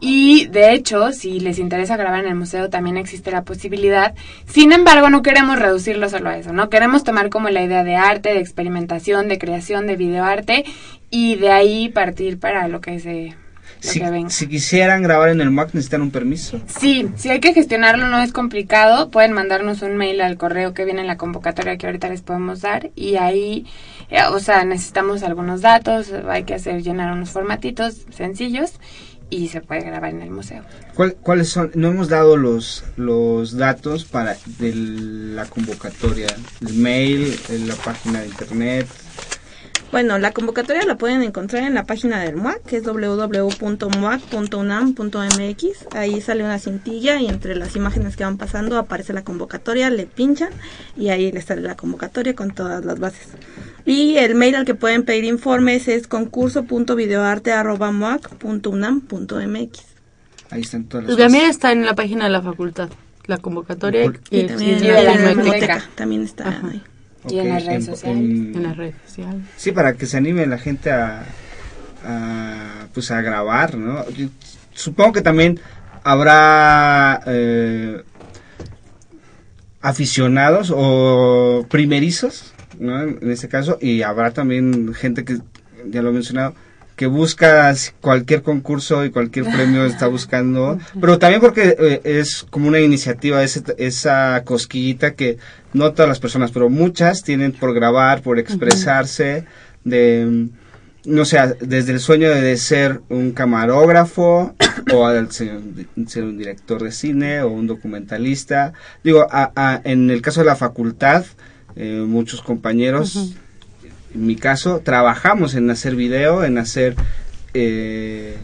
Y de hecho, si les interesa grabar en el museo, también existe la posibilidad. Sin embargo, no queremos reducirlo solo a eso, ¿no? Queremos tomar como la idea de arte, de experimentación, de creación, de videoarte y de ahí partir para lo que se Si, si quisieran grabar en el MUAC, necesitan un permiso. Sí, sí hay que gestionarlo, no es complicado. Pueden mandarnos un mail al correo que viene en la convocatoria que ahorita les podemos dar y ahí, eh, o sea, necesitamos algunos datos, hay que hacer llenar unos formatitos sencillos y se puede grabar en el museo. ¿Cuál- ¿Cuáles son? No hemos dado los los datos para de la convocatoria, el mail, la página de internet. Bueno, la convocatoria la pueden encontrar en la página del MUAC, que es www.muac.unam.mx. Ahí sale una cintilla y entre las imágenes que van pasando aparece la convocatoria, le pinchan y ahí les sale la convocatoria con todas las bases. Y el mail al que pueden pedir informes es concurso.videoarte.muac.unam.mx. Ahí están todas las Pues también está en la página de la facultad, la convocatoria. Y y, también y en de la biblioteca. biblioteca también está ahí. Y en las redes en- sociales. en- En las redes sociales. Sí, para que se anime la gente a, a, pues a grabar, ¿no? Yo supongo que también habrá eh, aficionados o primerizos, ¿no? En este caso, y habrá también gente que, ya lo he mencionado, que busca cualquier concurso y cualquier premio está buscando, pero también porque eh, es como una iniciativa, ese- esa cosquillita que no todas las personas, pero muchas tienen por grabar, por expresarse, de, no sé, desde el sueño de ser un camarógrafo o al ser, ser un director de cine o un documentalista. Digo, a- a- en el caso de la facultad, eh, muchos compañeros en mi caso, trabajamos en hacer video, en hacer eh,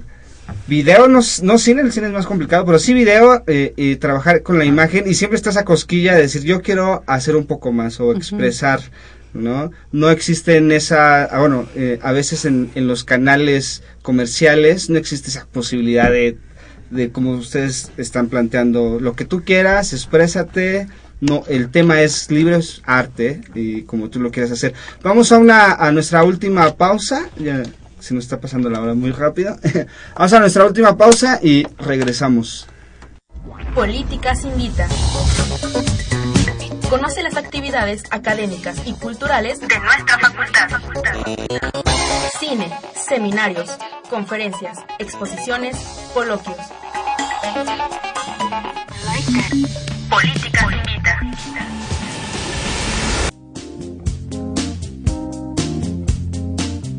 video, no, no cine, el cine es más complicado, pero sí video eh, y trabajar con la imagen y siempre está esa cosquilla de decir yo quiero hacer un poco más o expresar, ¿no? No existe en esa, ah, bueno, eh, a veces en, en los canales comerciales no existe esa posibilidad de, de como ustedes están planteando, lo que tú quieras, exprésate, no, el tema es libre, es arte y como tú lo quieras hacer. Vamos a una a nuestra última pausa. Ya se nos está pasando la hora muy rápido. Vamos a nuestra última pausa y regresamos. Políticas Invita. Conoce las actividades académicas y culturales de nuestra facultad. Cine, seminarios, conferencias, exposiciones, coloquios. Políticas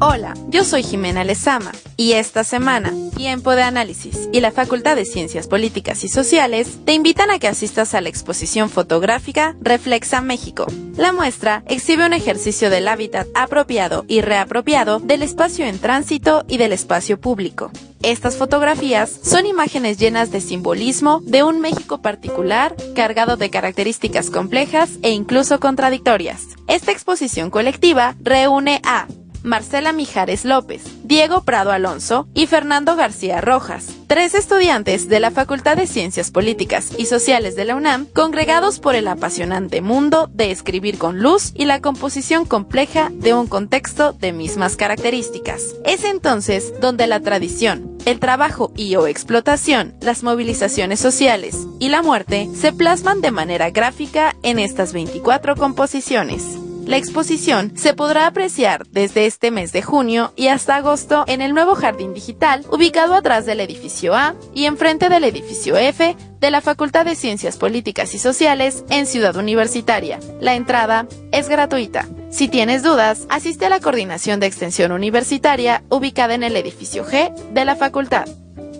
Hola, yo soy Jimena Lezama y esta semana Tiempo de Análisis y la Facultad de Ciencias Políticas y Sociales te invitan a que asistas a la exposición fotográfica Reflexa México. La muestra exhibe un ejercicio del hábitat apropiado y reapropiado del espacio en tránsito y del espacio público. Estas fotografías son imágenes llenas de simbolismo de un México particular, cargado de características complejas e incluso contradictorias. Esta exposición colectiva reúne a Marcela Mijares López, Diego Prado Alonso y Fernando García Rojas, tres estudiantes de la Facultad de Ciencias Políticas y Sociales de la UNAM, congregados por el apasionante mundo de escribir con luz y la composición compleja de un contexto de mismas características. Es entonces donde la tradición, el trabajo y o explotación, las movilizaciones sociales y la muerte se plasman de manera gráfica en estas 24 composiciones. La exposición se podrá apreciar desde este mes de junio y hasta agosto en el nuevo jardín digital ubicado atrás del edificio A y enfrente del edificio F de la Facultad de Ciencias Políticas y Sociales en Ciudad Universitaria. La entrada es gratuita. Si tienes dudas, asiste a la coordinación de extensión universitaria ubicada en el edificio G de la facultad.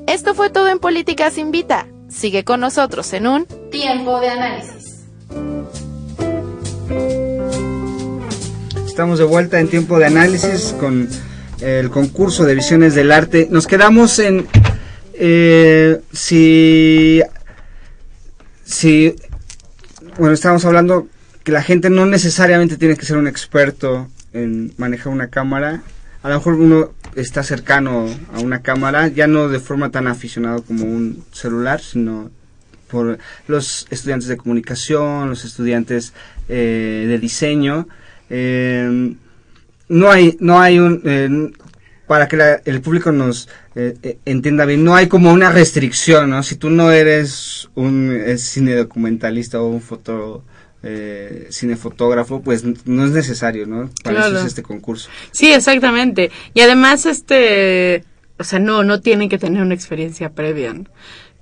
Esto fue todo en Políticas Invita. Sigue con nosotros en un tiempo de análisis. Estamos de vuelta en tiempo de análisis con el concurso de visiones del arte. Nos quedamos en eh, si si bueno estamos hablando que la gente no necesariamente tiene que ser un experto en manejar una cámara. A lo mejor uno está cercano a una cámara, ya no de forma tan aficionado como un celular, sino por los estudiantes de comunicación, los estudiantes eh, de diseño eh, no hay, no hay un, eh, para que la, el público nos eh, eh, entienda bien, no hay como una restricción, ¿no? Si tú no eres un cine documentalista o un foto, eh, cinefotógrafo, pues no es necesario, ¿no? Para Claro. eso es este concurso. Sí, exactamente. Y además, este, o sea, no, no tienen que tener una experiencia previa. ¿no?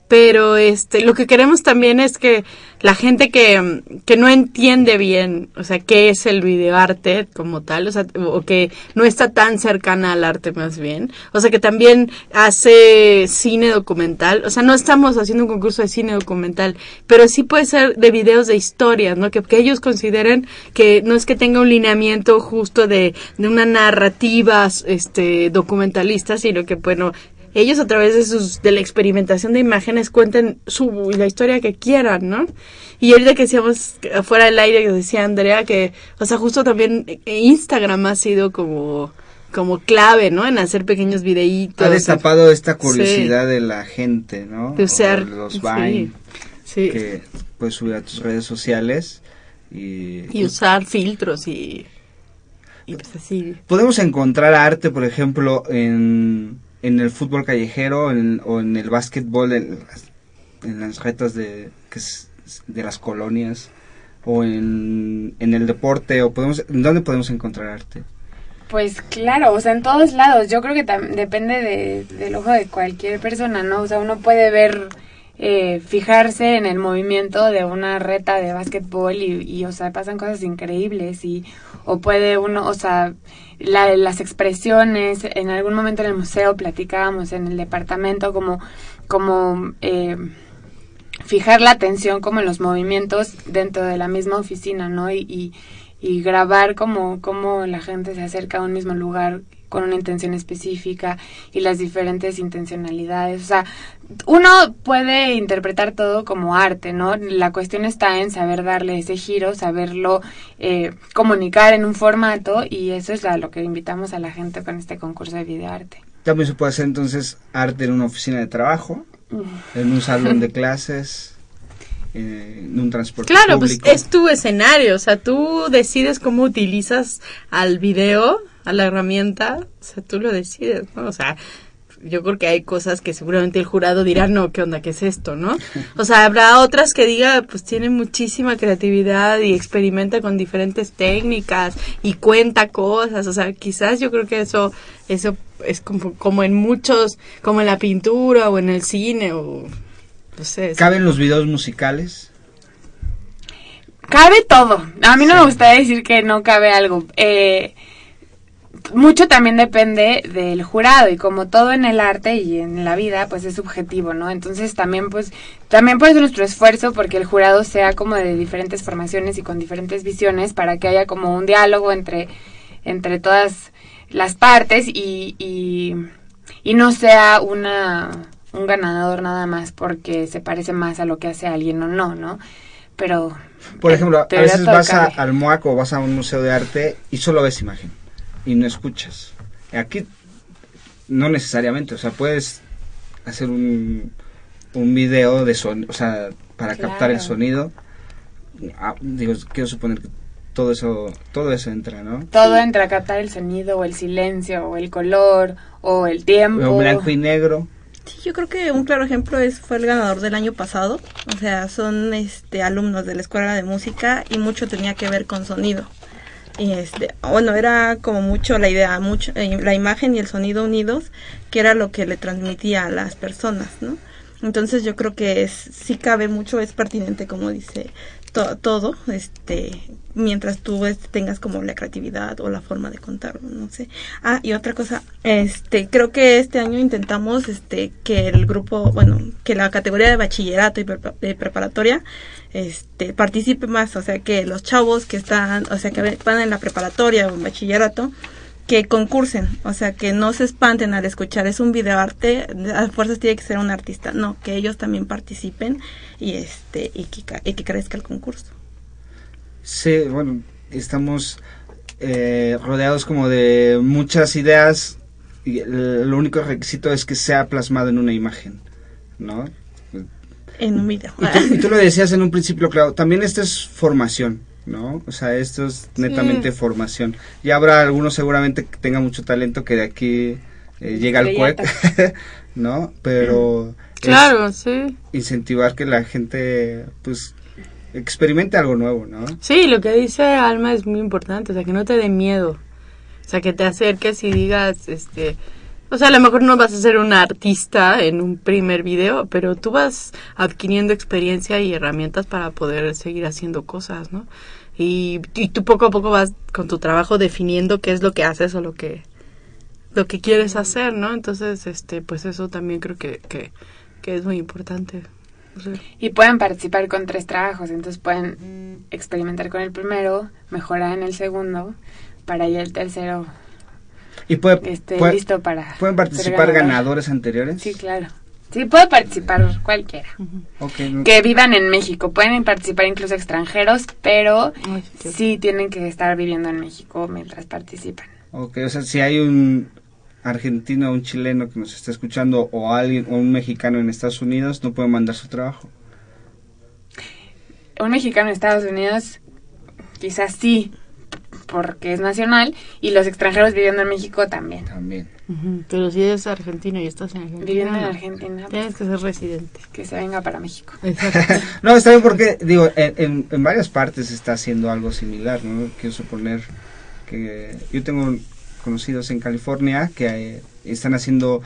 Pero este, lo que queremos también es que la gente que, que no entiende bien, o sea, qué es el videoarte como tal, o sea, o que no está tan cercana al arte más bien, o sea, que también hace cine documental, o sea, no estamos haciendo un concurso de cine documental, pero sí puede ser de videos de historias, ¿no? Que, que ellos consideren que no es que tenga un lineamiento justo de, de una narrativa este, documentalista, sino que, bueno, ellos a través de sus de la experimentación de imágenes cuenten su la historia que quieran, ¿no? Y ahorita que decíamos afuera del aire que decía Andrea que, o sea, justo también Instagram ha sido como como clave, ¿no? En hacer pequeños videitos. Ha destapado esta Sí. curiosidad de la gente, ¿no? De usar, O los sí, Vine, sí. que puedes subir a tus redes sociales y, y usar filtros y y pues así. Podemos encontrar arte, por ejemplo, en, en el fútbol callejero en- o en el básquetbol, en las, retas de, que es- de las colonias, o en, en el deporte, o podemos, ¿en dónde podemos encontrar arte? Pues claro, o sea, en todos lados. Yo creo que depende de, del ojo de cualquier persona, ¿no? O sea, uno puede ver, eh, fijarse en el movimiento de una reta de básquetbol y, o sea, pasan cosas increíbles y, o puede uno, o sea, la- las expresiones, en algún momento en el museo platicábamos en el departamento como, como, eh, fijar la atención como en los movimientos dentro de la misma oficina, ¿no? Y, y, y grabar como, como la gente se acerca a un mismo lugar con una intención específica y las diferentes intencionalidades. O sea, uno puede interpretar todo como arte, ¿no? La cuestión está en saber darle ese giro, saberlo eh, comunicar en un formato y eso es a lo que invitamos a la gente con este concurso de videoarte. También se puede hacer entonces arte en una oficina de trabajo, en un salón de clases, en un transporte claro, público. pues es tu escenario, o sea, tú decides cómo utilizas al video, a la herramienta, o sea, tú lo decides, ¿no? O sea, yo creo que hay cosas que seguramente el jurado dirá, no, ¿qué onda? ¿Qué es esto? ¿No? O sea, habrá otras que diga, pues tiene muchísima creatividad y experimenta con diferentes técnicas y cuenta cosas. O sea, quizás yo creo que eso, eso es como, como en muchos, como en la pintura o en el cine o sé. ¿Caben los videos musicales? Cabe todo. A mí no me gustaría decir que no cabe algo. Eh, mucho también depende del jurado y como todo en el arte y en la vida pues es subjetivo, ¿no? Entonces también pues también puede ser nuestro esfuerzo porque el jurado sea como de diferentes formaciones y con diferentes visiones para que haya como un diálogo entre entre todas las partes y, y, y no sea una un ganador nada más porque se parece más a lo que hace alguien o no, ¿no? Pero por ejemplo, a veces vas a- cabe. al MOAC o vas a un museo de arte y solo ves imagen y no escuchas. Aquí no necesariamente, o sea, puedes hacer un, un video de sonido, o sea, para captar el sonido. Ah, digo, quiero suponer que todo eso, todo eso entra, ¿no? todo entre a captar el sonido o el silencio o el color o el tiempo. O blanco y negro. Sí, yo creo que un claro ejemplo es fue el ganador del año pasado. O sea, son este alumnos de la escuela de música y mucho tenía que ver con sonido. Y este, bueno, era como mucho la idea, mucho eh, la imagen y el sonido unidos, que era lo que le transmitía a las personas, ¿no? Entonces yo creo que es sí cabe mucho, es pertinente como dice to- todo, este, mientras tú este, tengas como la creatividad o la forma de contarlo, no sé. Ah, y otra cosa, este, creo que este año intentamos este que el grupo, bueno, que la categoría de bachillerato y de preparatoria este participe más, o sea, que los chavos que están, o sea, que van en la preparatoria o en bachillerato que concursen, o sea, que no se espanten al escuchar, es un videoarte, a fuerzas tiene que ser un artista, no, que ellos también participen y este y que, y que crezca el concurso. Sí, bueno, estamos eh, rodeados como de muchas ideas y el, lo único requisito es que sea plasmado en una imagen, ¿no? En un video. Y tú, y tú lo decías en un principio, claro, también esto es formación, ¿no? O sea, esto es netamente formación. Y habrá algunos seguramente que tengan mucho talento que de aquí eh, llega al cuec, ¿no? Pero Claro, sí. incentivar que la gente, pues, experimente algo nuevo, ¿no? Sí, lo que dice Alma es muy importante, o sea, que no te dé miedo. O sea, que te acerques y digas, este, o sea, a lo mejor no vas a ser un artista en un primer video, pero tú vas adquiriendo experiencia y herramientas para poder seguir haciendo cosas, ¿no? Y, y tú poco a poco vas con tu trabajo definiendo qué es lo que haces o lo que lo que quieres hacer, ¿no? Entonces, este, pues eso también creo que, que, que es muy importante. O sea, Y pueden participar con tres trabajos, entonces pueden experimentar con el primero, mejorar en el segundo, para ya el tercero Y puede, puede- listo para ¿Pueden participar ganador. ganadores anteriores? Sí, claro. Sí, puede participar cualquiera. Que vivan en México. Pueden participar incluso extranjeros, pero sí tienen que estar viviendo en México mientras participan. Ok, o sea, si hay un argentino o un chileno que nos está escuchando o alguien o un mexicano en Estados Unidos, no puede mandar su trabajo. Un mexicano en Estados Unidos, quizás sí, porque es nacional, y los extranjeros viviendo en México también. También. Pero si eres argentino y estás en Argentina. Viviendo en. Argentina, Tienes que ser residente. que se venga para México. No, está bien porque, digo, en, en, en varias partes se está haciendo algo similar, ¿no? Quiero suponer que yo tengo conocidos en California que eh, están haciendo,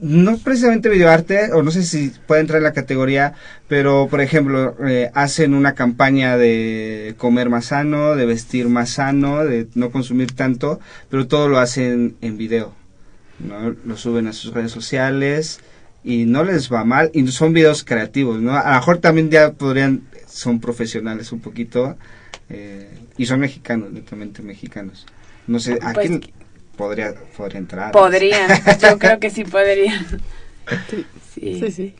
no precisamente videoarte, o no sé si puede entrar en la categoría, pero por ejemplo, eh, hacen una campaña de comer más sano, de vestir más sano, de no consumir tanto, pero todo lo hacen en video, ¿no? Lo suben a sus redes sociales y no les va mal y son videos creativos, ¿no? A lo mejor también ya podrían, son profesionales un poquito Eh, y son mexicanos, netamente mexicanos. No sé, ¿a Pues quién podría, podría entrar? Podrían, yo creo que sí podrían. Sí, sí, sí.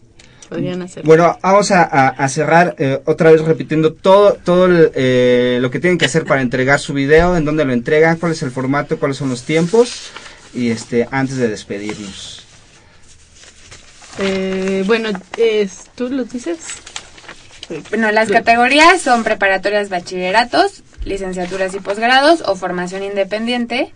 Podrían hacer. Bueno, vamos a, a- a cerrar eh, otra vez repitiendo todo, todo el, eh, lo que tienen que hacer para entregar su video, en dónde lo entregan, cuál es el formato, cuáles son los tiempos y este antes de despedirnos. Eh, bueno, es, ¿tú lo dices? Bueno, las categorías son preparatorias bachilleratos, licenciaturas y posgrados o formación independiente.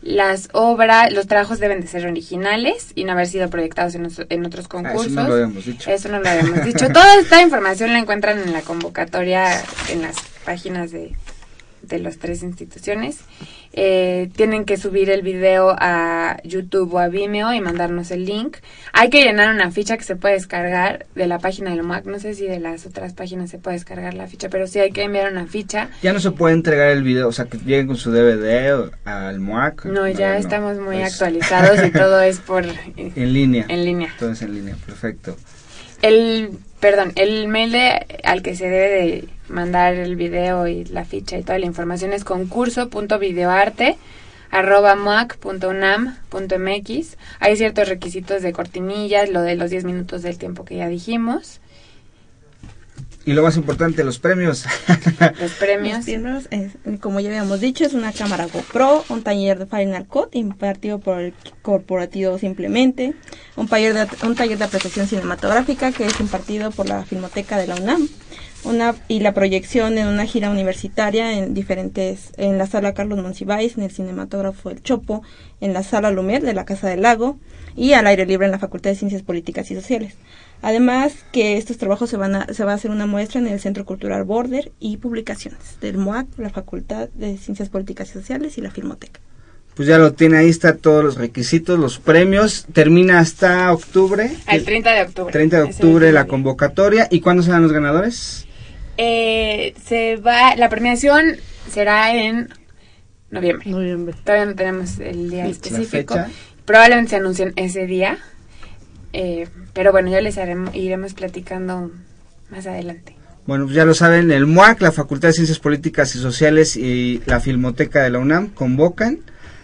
Las obras, los trabajos deben de ser originales y no haber sido proyectados en, os- en otros Ah, concursos. eso no lo habíamos dicho. Eso no lo habíamos dicho. Toda esta información la encuentran en la convocatoria en las páginas de, de las tres instituciones. Eh, tienen que subir el video a YouTube o a Vimeo y mandarnos el link. Hay que llenar una ficha que se puede descargar de la página del MAC. No sé si de las otras páginas se puede descargar la ficha, pero sí hay que enviar una ficha. Ya no se puede entregar el video, o sea, que lleguen con su DVD al MOAC. No, ya no. estamos muy Es actualizados y todo es por... En línea. En línea. Todo es en línea, perfecto. El, perdón, el mail de, al que se debe de mandar el video y la ficha y toda la información es concurso.videoarte arroba moac.unam.mx hay ciertos requisitos de cortinillas, lo de los 10 minutos del tiempo que ya dijimos, Y lo más importante, los premios. los premios. Los premios, es, como ya habíamos dicho, es una cámara GoPro, un taller de Final Cut impartido por el corporativo simplemente, un taller de, un taller de apreciación cinematográfica que es impartido por la Filmoteca de la UNAM, una y la proyección en una gira universitaria en diferentes, en la sala Carlos Monsiváis, en el cinematógrafo El Chopo, en la sala Lumière de la Casa del Lago y al aire libre en la Facultad de Ciencias Políticas y Sociales. Además que estos trabajos se van a, se va a hacer una muestra en el Centro Cultural Border y publicaciones del MOAC, la Facultad de Ciencias Políticas y Sociales y la Filmoteca. Pues ya lo tiene, ahí está todos los requisitos, los premios. Termina hasta octubre. Al 30 de octubre. 30 de el octubre la convocatoria. ¿Y cuándo serán los ganadores? Eh, se va, la premiación será en noviembre. Noviembre. Todavía no tenemos el día específico. fecha. Probablemente se anuncien ese día. Eh, pero bueno, ya les haremos, iremos platicando más adelante. Bueno, pues ya lo saben, el MUAC, la Facultad de Ciencias Políticas y Sociales y la Filmoteca de la UNAM convocan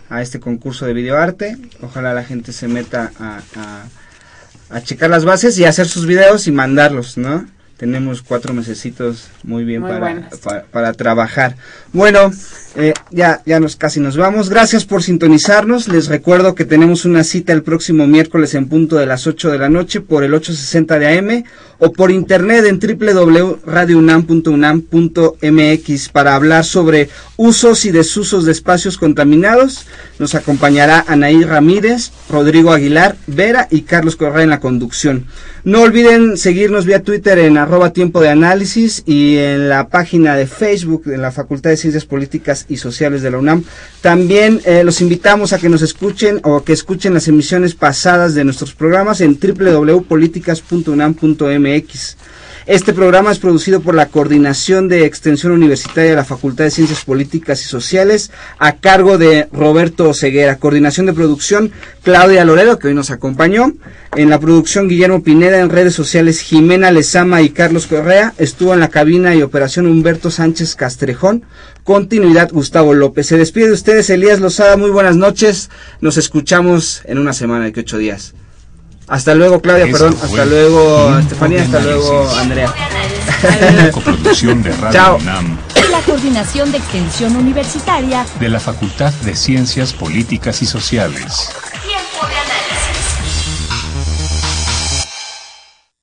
a este concurso de videoarte. Ojalá la gente se meta a, a, a checar las bases y hacer sus videos y mandarlos, ¿no? Tenemos cuatro mesecitos muy bien Muy para, buenos. para, para trabajar. Bueno, eh, ya, ya nos casi nos vamos. Gracias por sintonizarnos. Les recuerdo que tenemos una cita el próximo miércoles en punto de las 8 de la noche por el 860 de AM o por internet en www.radiounam.unam.mx para hablar sobre usos y desusos de espacios contaminados. Nos acompañará Anaí Ramírez, Rodrigo Aguilar, Vera y Carlos Correa en la conducción. No olviden seguirnos vía Twitter en arroba tiempo de análisis y en la página de Facebook de la Facultad de Ciencias Políticas y Sociales de la UNAM. También eh, los invitamos a que nos escuchen o que escuchen las emisiones pasadas de nuestros programas en www.políticas.unam.mx. Este programa es producido por la Coordinación de Extensión Universitaria de la Facultad de Ciencias Políticas y Sociales a cargo de Roberto Ceguera. Coordinación de producción Claudia Loredo, que hoy nos acompañó. En la producción Guillermo Pineda, en redes sociales Jimena Lezama y Carlos Correa. Estuvo en la cabina y operación Humberto Sánchez Castrejón. Continuidad Gustavo López. Se despide de ustedes Elías Lozada. Muy buenas noches. Nos escuchamos en una semana de que ocho días. Hasta luego, Claudia, perdón. Hasta luego, Estefanía. Hasta luego. Andrea. Una coproducción de Radio Chao. UNAM La Coordinación de Extensión Universitaria de la Facultad de Ciencias Políticas y Sociales.